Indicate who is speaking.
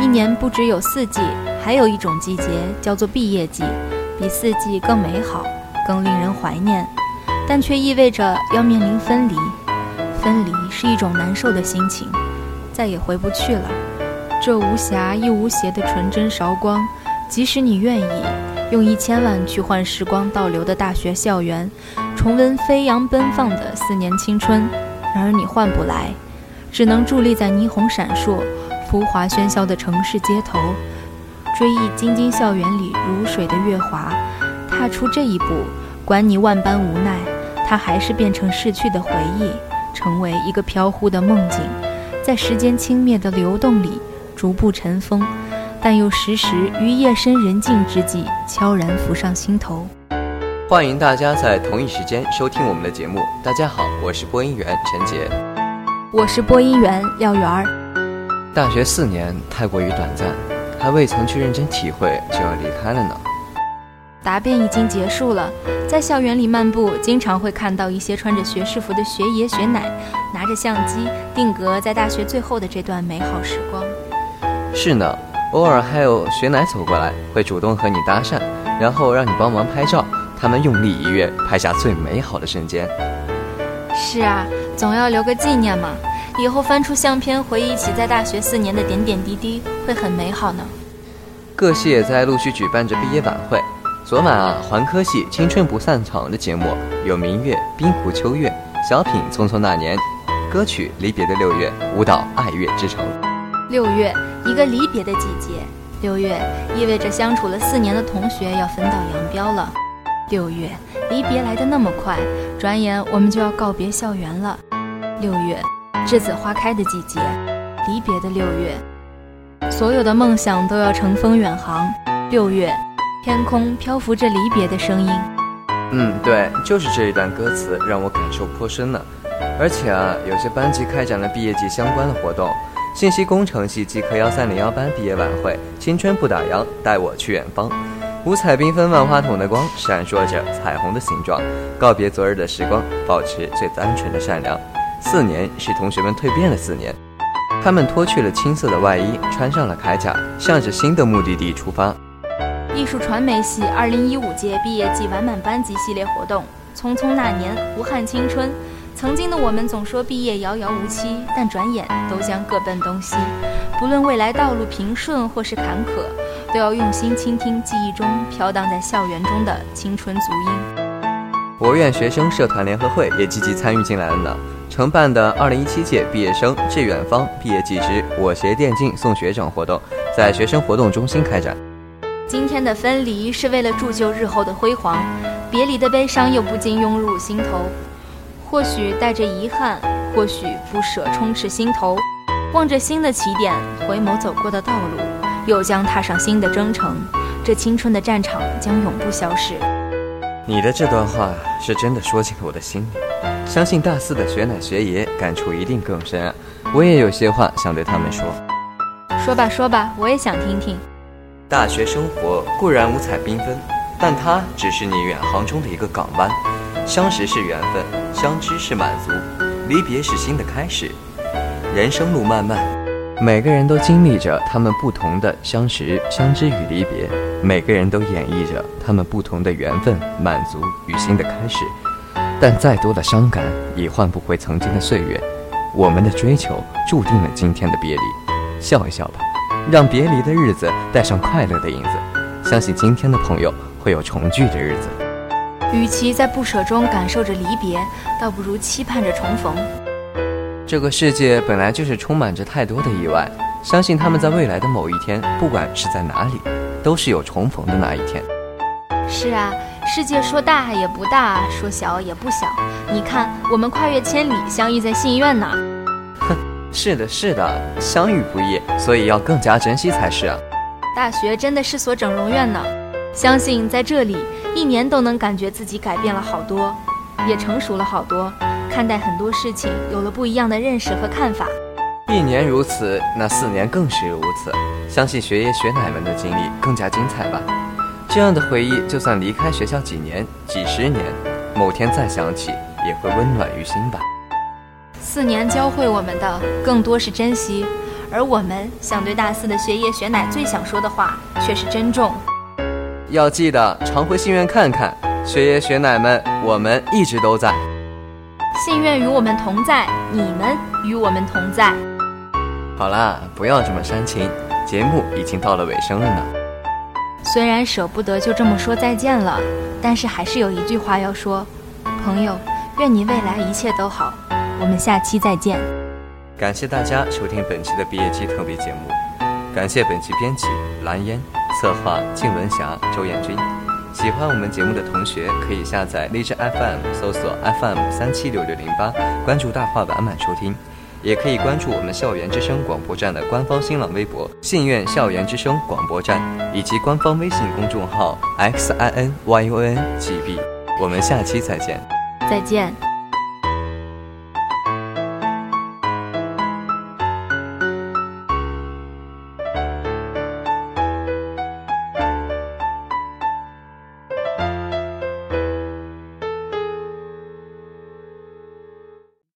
Speaker 1: 一年不只有四季，还有一种季节叫做毕业季，比四季更美好，更令人怀念，但却意味着要面临分离。分离是一种难受的心情，再也回不去了。这无瑕亦无邪的纯真韶光，即使你愿意用一千万去换时光倒流的大学校园，重温飞扬奔放的四年青春，然而你换不来，只能伫立在霓虹闪烁、浮华喧嚣的城市街头，追忆京津校园里如水的月华。踏出这一步，管你万般无奈，它还是变成逝去的回忆，成为一个飘忽的梦境，在时间轻蔑的流动里。逐步尘封，但又时时于夜深人静之际悄然浮上心头。
Speaker 2: 欢迎大家在同一时间收听我们的节目。大家好，我是播音员陈杰，
Speaker 1: 我是播音员廖媛儿。
Speaker 2: 大学四年太过于短暂，还未曾去认真体会就要离开了呢。
Speaker 1: 答辩已经结束了，在校园里漫步，经常会看到一些穿着学士服的学爷学奶，拿着相机定格在大学最后的这段美好时光。
Speaker 2: 是呢，偶尔还有学奶走过来，会主动和你搭讪，然后让你帮忙拍照。他们用力一跃，拍下最美好的瞬间。
Speaker 1: 是啊，总要留个纪念嘛，以后翻出相片回忆起在大学四年的点点滴滴，会很美好呢。
Speaker 2: 各系也在陆续举办着毕业晚会。昨晚啊，环科系《青春不散场》的节目有明月、冰湖秋月、小品《匆匆那年》，歌曲《离别的六月》，舞蹈《爱乐之城》。
Speaker 1: 六月，一个离别的季节。六月意味着相处了四年的同学要分道扬镳了。六月，离别来得那么快，转眼我们就要告别校园了。六月，栀子花开的季节，离别的六月，所有的梦想都要乘风远航。六月，天空漂浮着离别的声音。
Speaker 2: 嗯，对，就是这一段歌词让我感受颇深呢。而且啊，有些班级开展了毕业季相关的活动。信息工程系技科幺三零幺班毕业晚会，青春不打烊，带我去远方。五彩缤纷万花筒的光，闪烁着彩虹的形状。告别昨日的时光，保持最单纯的善良。四年是同学们蜕变的四年，他们脱去了青涩的外衣，穿上了铠甲，向着新的目的地出发。
Speaker 1: 艺术传媒系二零一五届毕业季完满班级系列活动，匆匆那年，无憾青春。曾经的我们总说毕业遥遥无期，但转眼都将各奔东西。不论未来道路平顺或是坎坷，都要用心倾听记忆中飘荡在校园中的青春足音。
Speaker 2: 我院学生社团联合会也积极参与进来了呢，承办的二零一七届毕业生致远方毕业季之我携电竞送学长活动，在学生活动中心开展。
Speaker 1: 今天的分离是为了铸就日后的辉煌，别离的悲伤又不禁涌入心头。或许带着遗憾，或许不舍充斥心头，望着新的起点，回眸走过的道路，又将踏上新的征程。这青春的战场将永不消逝。
Speaker 2: 你的这段话是真的说进了我的心里，相信大四的学奶学爷感触一定更深。我也有些话想对他们说。
Speaker 1: 说吧说吧，我也想听听。
Speaker 2: 大学生活固然五彩缤纷，但它只是你远航中的一个港湾。相识是缘分，相知是满足，离别是新的开始。人生路漫漫，每个人都经历着他们不同的相识、相知与离别，每个人都演绎着他们不同的缘分、满足与新的开始。但再多的伤感，也换不回曾经的岁月。我们的追求注定了今天的别离。笑一笑吧，让别离的日子带上快乐的影子。相信今天的朋友会有重聚的日子。
Speaker 1: 与其在不舍中感受着离别，倒不如期盼着重逢。
Speaker 2: 这个世界本来就是充满着太多的意外，相信他们在未来的某一天，不管是在哪里，都是有重逢的那一天。
Speaker 1: 是啊，世界说大也不大，说小也不小。你看，我们跨越千里相遇在信院呢。
Speaker 2: 哼，是的，是的，相遇不易，所以要更加珍惜才是啊。
Speaker 1: 大学真的是所整容院呢，相信在这里。一年都能感觉自己改变了好多，也成熟了好多，看待很多事情有了不一样的认识和看法。
Speaker 2: 一年如此，那四年更是如此。相信学爷学奶们的经历更加精彩吧。这样的回忆，就算离开学校几年、几十年，某天再想起，也会温暖于心吧。
Speaker 1: 四年教会我们的更多是珍惜，而我们想对大四的学爷学奶最想说的话却是珍重。
Speaker 2: 要记得常回信院看看，学爷学奶们，我们一直都在。
Speaker 1: 信院与我们同在，你们与我们同在。
Speaker 2: 好啦，不要这么煽情，节目已经到了尾声了呢。
Speaker 1: 虽然舍不得就这么说再见了，但是还是有一句话要说：朋友，愿你未来一切都好。我们下期再见。
Speaker 2: 感谢大家收听本期的毕业季特别节目，感谢本期编辑蓝烟，策划靳文霞、周艳君。喜欢我们节目的同学可以下载荔枝 FM，搜索 FM 三七六六零八，关注大话晚满收听。也可以关注我们校园之声广播站的官方新浪微博“信院校园之声广播站”，以及官方微信公众号 “xinyunGB”。我们下期再见。
Speaker 1: 再见。